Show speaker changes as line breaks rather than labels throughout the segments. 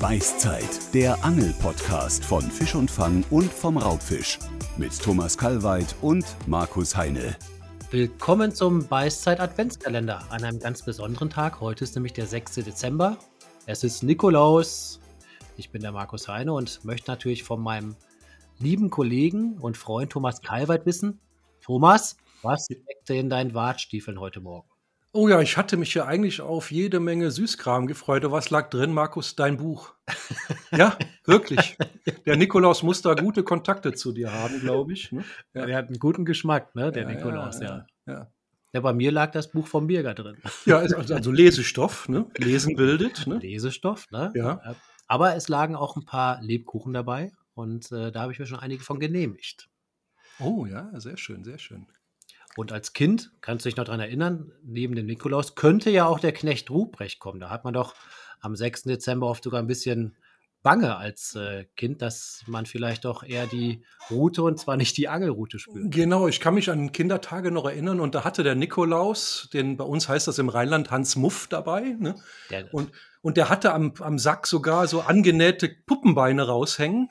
Beißzeit, der Angel-Podcast von Fisch und Fang und vom Raubfisch. Mit Thomas Kalweit und Markus Heine.
Willkommen zum Beißzeit Adventskalender an einem ganz besonderen Tag. Heute ist nämlich der 6. Dezember. Es ist Nikolaus. Ich bin der Markus Heine und möchte natürlich von meinem lieben Kollegen und Freund Thomas Kalweit wissen. Thomas, was steckte in deinen Wartstiefeln heute Morgen?
Oh ja, ich hatte mich ja eigentlich auf jede Menge Süßkram gefreut. Was lag drin, Markus? Dein Buch. ja, wirklich. Der Nikolaus muss da gute Kontakte zu dir haben, glaube ich. Ne?
Ja. Der hat einen guten Geschmack, ne? Der ja, Nikolaus, ja. ja. ja. bei mir lag das Buch vom Birger drin.
Ja, also, also Lesestoff, ne? Lesen bildet. Ne?
Lesestoff, ne?
Ja.
Aber es lagen auch ein paar Lebkuchen dabei und äh, da habe ich mir schon einige von genehmigt.
Oh ja, sehr schön, sehr schön.
Und als Kind, kannst du dich noch daran erinnern, neben dem Nikolaus könnte ja auch der Knecht Ruprecht kommen. Da hat man doch am 6. Dezember oft sogar ein bisschen Bange als äh, Kind, dass man vielleicht doch eher die Route und zwar nicht die Angelroute spürt.
Genau, ich kann mich an Kindertage noch erinnern und da hatte der Nikolaus, den bei uns heißt das im Rheinland Hans Muff dabei. Ne? Der, und, und der hatte am, am Sack sogar so angenähte Puppenbeine raushängen.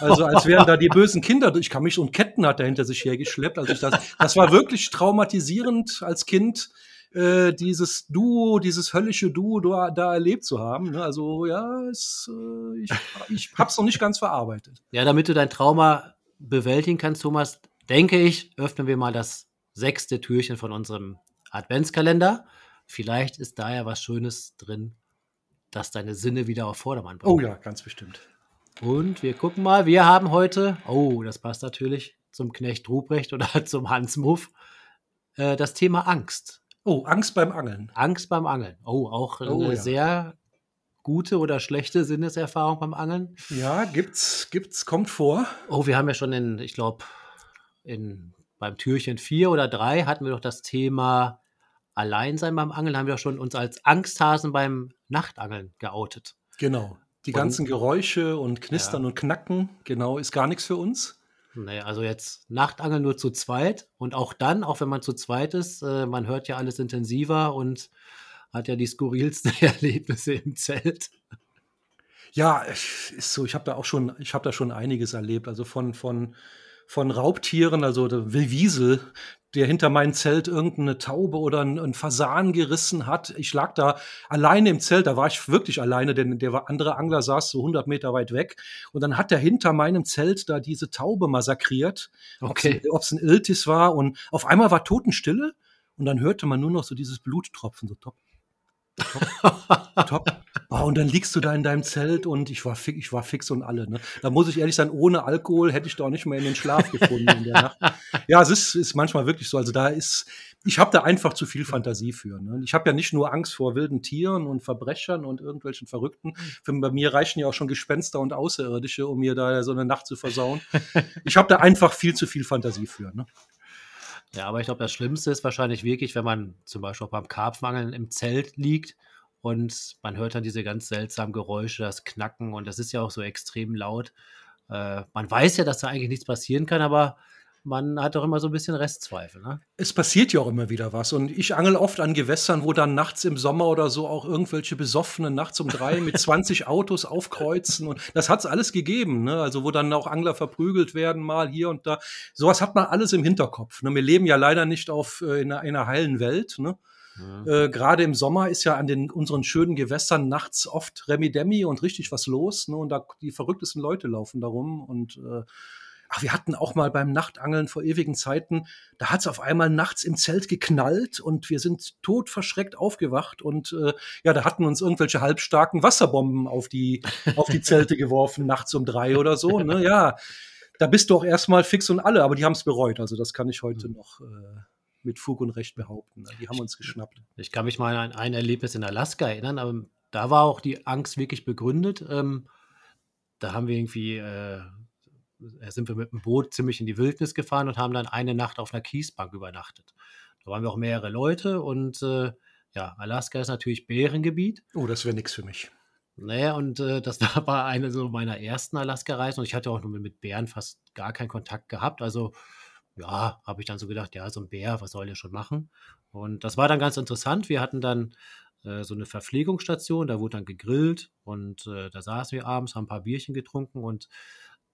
Also als wären da die bösen Kinder. Ich kann mich und Ketten hat er hinter sich hergeschleppt. Also ich das, das war wirklich traumatisierend als Kind, äh, dieses Duo, dieses höllische Duo da, da erlebt zu haben. Ne? Also ja, es, äh, ich, ich habe es noch nicht ganz verarbeitet.
Ja, damit du dein Trauma bewältigen kannst, Thomas, denke ich, öffnen wir mal das sechste Türchen von unserem Adventskalender. Vielleicht ist da ja was Schönes drin, dass deine Sinne wieder auf Vordermann
bringen. Oh ja, ganz bestimmt.
Und wir gucken mal, wir haben heute, oh, das passt natürlich zum Knecht Ruprecht oder zum Hans Muff, äh, das Thema Angst.
Oh, Angst beim Angeln.
Angst beim Angeln. Oh, auch oh, eine ja. sehr gute oder schlechte Sinneserfahrung beim Angeln.
Ja, gibt's, gibt's, kommt vor.
Oh, wir haben ja schon in, ich glaube, in beim Türchen 4 oder 3 hatten wir doch das Thema Alleinsein beim Angeln, haben wir doch schon uns als Angsthasen beim Nachtangeln geoutet.
Genau. Die ganzen Geräusche und Knistern ja. und Knacken, genau, ist gar nichts für uns.
Naja, also jetzt Nachtangeln nur zu zweit und auch dann, auch wenn man zu zweit ist, äh, man hört ja alles intensiver und hat ja die skurrilsten Erlebnisse im Zelt.
Ja, ist so, ich habe da auch schon, ich habe da schon einiges erlebt. Also von, von von Raubtieren, also der Wiesel, der hinter meinem Zelt irgendeine Taube oder einen Fasan gerissen hat. Ich lag da alleine im Zelt, da war ich wirklich alleine, denn der andere Angler saß so 100 Meter weit weg. Und dann hat er hinter meinem Zelt da diese Taube massakriert,
okay.
ob es ein Iltis war. Und auf einmal war Totenstille und dann hörte man nur noch so dieses Bluttropfen, so top, top, top. Oh, und dann liegst du da in deinem Zelt und ich war, fix, ich war fix und alle. Ne? Da muss ich ehrlich sein, ohne Alkohol hätte ich doch nicht mehr in den Schlaf gefunden in der Nacht. Ja, es ist, ist manchmal wirklich so. Also da ist, ich habe da einfach zu viel Fantasie für. Ne? Ich habe ja nicht nur Angst vor wilden Tieren und Verbrechern und irgendwelchen Verrückten. Für, bei mir reichen ja auch schon Gespenster und Außerirdische, um mir da so eine Nacht zu versauen. Ich habe da einfach viel zu viel Fantasie für. Ne?
Ja, aber ich glaube, das Schlimmste ist wahrscheinlich wirklich, wenn man zum Beispiel beim Karpfenangeln im Zelt liegt und man hört dann diese ganz seltsamen Geräusche, das Knacken und das ist ja auch so extrem laut. Äh, man weiß ja, dass da eigentlich nichts passieren kann, aber man hat doch immer so ein bisschen Restzweifel. Ne?
Es passiert ja auch immer wieder was. Und ich angel oft an Gewässern, wo dann nachts im Sommer oder so auch irgendwelche Besoffenen nachts um drei mit 20 Autos aufkreuzen. Und das hat es alles gegeben. Ne? Also, wo dann auch Angler verprügelt werden, mal hier und da. Sowas hat man alles im Hinterkopf. Ne? Wir leben ja leider nicht auf, äh, in, einer, in einer heilen Welt. Ne? Mhm. Äh, Gerade im Sommer ist ja an den unseren schönen Gewässern nachts oft Remi-Demi und richtig was los. Ne? Und da die verrücktesten Leute laufen darum. Und äh, ach, wir hatten auch mal beim Nachtangeln vor ewigen Zeiten, da hat es auf einmal nachts im Zelt geknallt und wir sind tot verschreckt aufgewacht und äh, ja, da hatten uns irgendwelche halbstarken Wasserbomben auf die, auf die Zelte geworfen, nachts um drei oder so. Ne? Ja, da bist du auch erstmal fix und alle, aber die haben es bereut. Also das kann ich heute mhm. noch. Äh, mit Fug und Recht behaupten. Die haben uns geschnappt.
Ich kann mich mal an ein Erlebnis in Alaska erinnern, aber da war auch die Angst wirklich begründet. Ähm, da haben wir irgendwie, äh, sind wir mit dem Boot ziemlich in die Wildnis gefahren und haben dann eine Nacht auf einer Kiesbank übernachtet. Da waren wir auch mehrere Leute und äh, ja, Alaska ist natürlich Bärengebiet.
Oh, das wäre nichts für mich.
Naja, und äh, das war eine so meiner ersten Alaska-Reisen und ich hatte auch nur mit Bären fast gar keinen Kontakt gehabt. Also ja, habe ich dann so gedacht, ja, so ein Bär, was soll der schon machen? Und das war dann ganz interessant. Wir hatten dann äh, so eine Verpflegungsstation, da wurde dann gegrillt und äh, da saßen wir abends, haben ein paar Bierchen getrunken und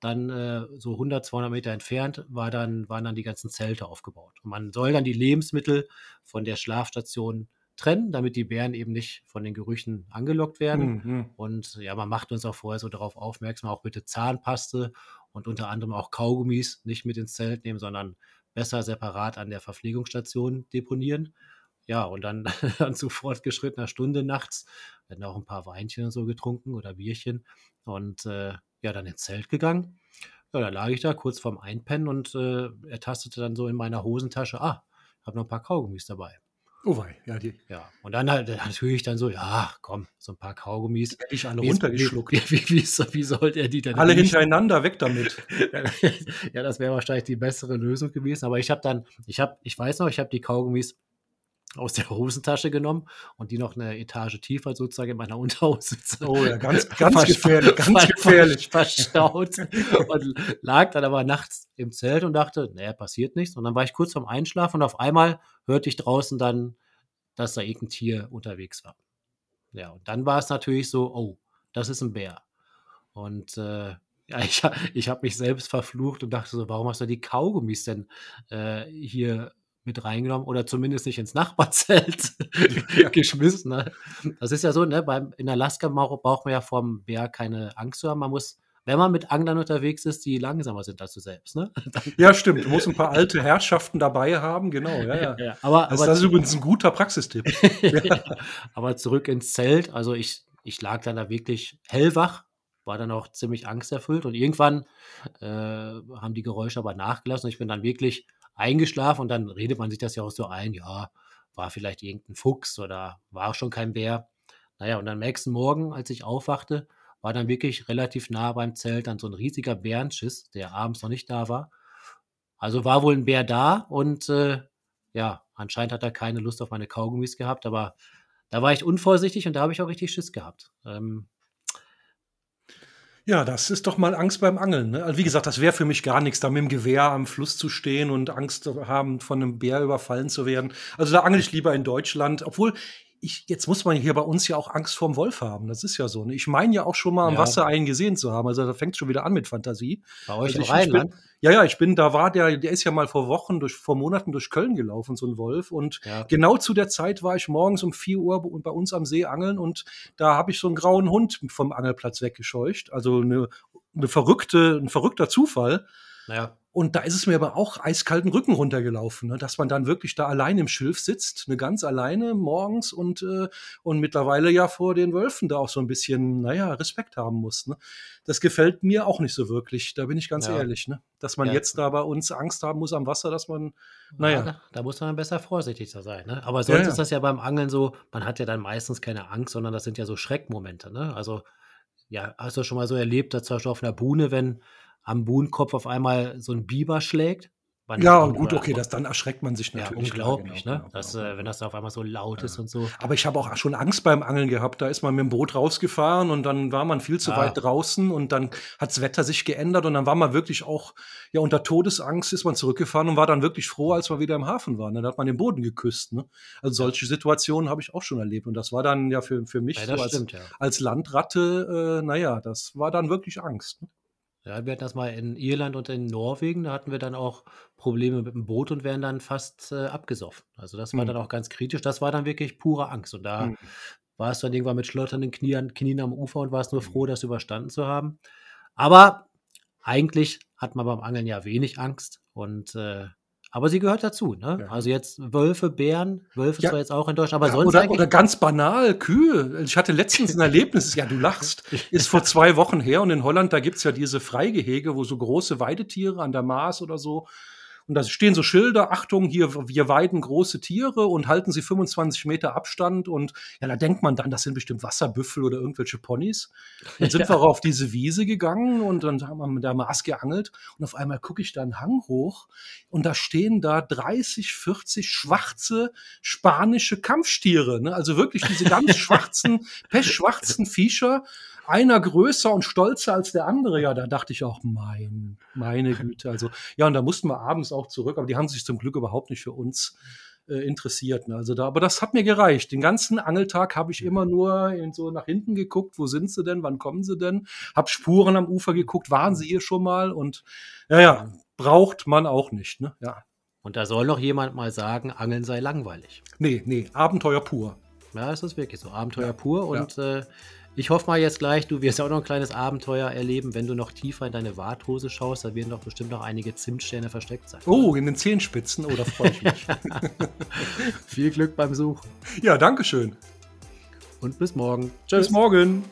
dann äh, so 100, 200 Meter entfernt war dann, waren dann die ganzen Zelte aufgebaut. Und man soll dann die Lebensmittel von der Schlafstation trennen, damit die Bären eben nicht von den Gerüchen angelockt werden.
Mhm.
Und ja, man macht uns auch vorher so darauf aufmerksam, auch bitte Zahnpaste und unter anderem auch Kaugummis nicht mit ins Zelt nehmen, sondern besser separat an der Verpflegungsstation deponieren. Ja, und dann, dann zu fortgeschrittener Stunde nachts werden auch ein paar Weinchen und so getrunken oder Bierchen und äh, ja, dann ins Zelt gegangen. Ja, da lag ich da kurz vorm Einpennen und äh, er tastete dann so in meiner Hosentasche, ah, ich habe noch ein paar Kaugummis dabei.
Oh wei, ja, die
Ja, und dann halt natürlich dann so, ja, komm, so ein paar Kaugummis.
hätte ich alle
Wie,
runtergeschluckt.
wie, wie, wie, soll- wie sollte er die denn
Alle
riechen?
hintereinander, weg damit.
ja, das wäre wahrscheinlich die bessere Lösung gewesen. Aber ich habe dann, ich habe, ich weiß noch, ich habe die Kaugummis aus der Hosentasche genommen und die noch eine Etage tiefer sozusagen in meiner Unterhose
Oh ja, ganz, ganz gefährlich, ganz gefährlich.
verstaut und lag dann aber nachts im Zelt und dachte, naja, passiert nichts. Und dann war ich kurz vorm Einschlafen und auf einmal hörte ich draußen dann, dass da irgendein Tier unterwegs war. Ja, und dann war es natürlich so, oh, das ist ein Bär. Und äh, ja, ich, ich habe mich selbst verflucht und dachte so, warum hast du die Kaugummis denn äh, hier mit reingenommen oder zumindest nicht ins Nachbarzelt
Ja.
geschmissen? Ne? Das ist ja so, ne? Beim, in Alaska braucht braucht man ja vom Bär keine Angst zu haben. Man muss, wenn man mit Anglern unterwegs ist, die langsamer sind als du selbst, ne?
Ja, stimmt. Du musst ein paar alte Herrschaften dabei haben, genau. Ja, ja.
Ja, aber,
Das,
aber,
das ist übrigens ein guter Praxistipp.
aber zurück ins Zelt. Also ich, ich lag dann da wirklich hellwach, war dann auch ziemlich angsterfüllt und irgendwann äh, haben die Geräusche aber nachgelassen und ich bin dann wirklich eingeschlafen und dann redet man sich das ja auch so ein, ja, war vielleicht irgendein Fuchs oder war schon kein Bär. Naja, und am nächsten Morgen, als ich aufwachte, war dann wirklich relativ nah beim Zelt dann so ein riesiger Bärenschiss, der abends noch nicht da war. Also war wohl ein Bär da und äh, ja, anscheinend hat er keine Lust auf meine Kaugummis gehabt, aber da war ich unvorsichtig und da habe ich auch richtig Schiss gehabt. Ähm,
Ja, das ist doch mal Angst beim Angeln. Ne? Also wie gesagt, das wäre für mich gar nichts, da mit dem Gewehr am Fluss zu stehen und Angst haben, von einem Bär überfallen zu werden. Also da angel ich lieber in Deutschland, obwohl ich, jetzt muss man hier bei uns ja auch Angst vorm Wolf haben. Das ist ja so. Ne? Ich meine ja auch schon mal am
Ja.
Wasser einen gesehen zu haben. Also da fängt schon wieder an mit Fantasie.
bei euch
Also ich- ich
Rheinland.
Ja, ja, ich bin, da war der, der ist ja mal vor Wochen, durch, vor Monaten durch Köln gelaufen, so ein Wolf. Und
Ja.
genau zu der Zeit war ich morgens um 4 Uhr bei bei uns am See angeln und da habe ich so einen grauen Hund vom Angelplatz weggescheucht. Also eine, eine verrückte, ein verrückter Zufall.
Naja,
Und da ist es mir aber auch eiskalten Rücken runtergelaufen, ne? dass man dann wirklich da allein im Schilf sitzt, ne, ganz alleine morgens und, äh, und mittlerweile ja vor den Wölfen da auch so ein bisschen, naja, Respekt haben muss. Ne? Das gefällt mir auch nicht so wirklich, da bin ich ganz
Ja.
ehrlich, ne? dass man
Ja.
jetzt da bei uns Angst haben muss am Wasser, dass man,
ja,
naja,
da, da muss man besser vorsichtig sein. Ne? Aber sonst
ja.
ist das ja beim Angeln so, man hat ja dann meistens keine Angst, sondern das sind ja so Schreckmomente. Ne? Also, ja, hast du schon mal so erlebt, dass zum Beispiel auf einer Buhne, wenn am Buhnenkopf auf einmal so ein Biber schlägt? Man-
ja,
man-
gut, okay, das, dann erschreckt man sich
Ja,
natürlich.
unglaublich,
Klar,
ne?
genau,
dass,
genau,
äh,
genau.
wenn das auf einmal so laut ist und so.
Aber ich habe auch schon Angst beim Angeln gehabt. Da ist man mit dem Boot rausgefahren und dann war man viel zu
Ah.
weit draußen und dann hat das Wetter sich geändert und dann war man wirklich auch, ja, unter Todesangst ist man zurückgefahren und war dann wirklich froh, als wir wieder im Hafen waren. Dann hat man den Boden geküsst. Ne? Also solche Situationen habe ich auch schon erlebt und das war dann ja für, für mich
Ja,
so als,
stimmt, ja.
als Landratte, äh, naja, das war dann wirklich Angst. Ne?
Ja, wir hatten das mal in Irland und in Norwegen, da hatten wir dann auch Probleme mit dem Boot und wären dann fast äh, abgesoffen. Also das war
Mhm.
dann auch ganz kritisch. Das war dann wirklich pure Angst. Und da
Mhm.
warst du dann irgendwann mit schlotternden Knien, Knien am Ufer und warst nur froh, das überstanden zu haben. Aber eigentlich hat man beim Angeln ja wenig Angst. Und äh, aber sie gehört dazu. Ne?
Ja.
Also jetzt Wölfe, Bären, Wölfe
Ja.
zwar jetzt auch in Deutschland, aber
Ja,
sonst
oder, oder ganz banal, Kühe. Ich hatte letztens ein Erlebnis, ja, du lachst, ist vor zwei Wochen her und in Holland, da gibt's ja diese Freigehege, wo so große Weidetiere an der Maas oder so. Und da stehen so Schilder, Achtung, hier, wir weiden große Tiere und halten sie 25 Meter Abstand. Und ja, da denkt man dann, das sind bestimmt Wasserbüffel oder irgendwelche Ponys. Dann sind
Ja.
wir auf diese Wiese gegangen und dann haben wir mit der Maß geangelt. Und auf einmal gucke ich da einen Hang hoch und da stehen da 30, 40 schwarze spanische Kampfstiere. Ne? Also wirklich diese ganz schwarzen, pechschwarzen Viecher. Einer größer und stolzer als der andere. Ja, da dachte ich auch, mein, meine Güte. Also, ja, und da mussten wir abends auch zurück, aber die haben sich zum Glück überhaupt nicht für uns äh, interessiert. Ne? Also da, aber das hat mir gereicht. Den ganzen Angeltag habe ich immer nur in so nach hinten geguckt, wo sind sie denn, wann kommen sie denn? Hab Spuren am Ufer geguckt, waren sie hier schon mal? Und ja, ja, braucht man auch nicht. Ne? Ja.
Und da soll noch jemand mal sagen, Angeln sei langweilig.
Nee, nee, Abenteuer pur.
Ja, es ist wirklich so. Abenteuer ja, pur. Und ja. äh, ich hoffe mal jetzt gleich, du wirst auch noch ein kleines Abenteuer erleben, wenn du noch tiefer in deine Warthose schaust. Da werden doch bestimmt noch einige Zimtsterne versteckt sein.
Oh, in den Zehenspitzen. Oh, da freue ich mich.
Viel Glück beim Suchen.
Ja, danke schön.
Und bis morgen.
Tschüss. Bis morgen.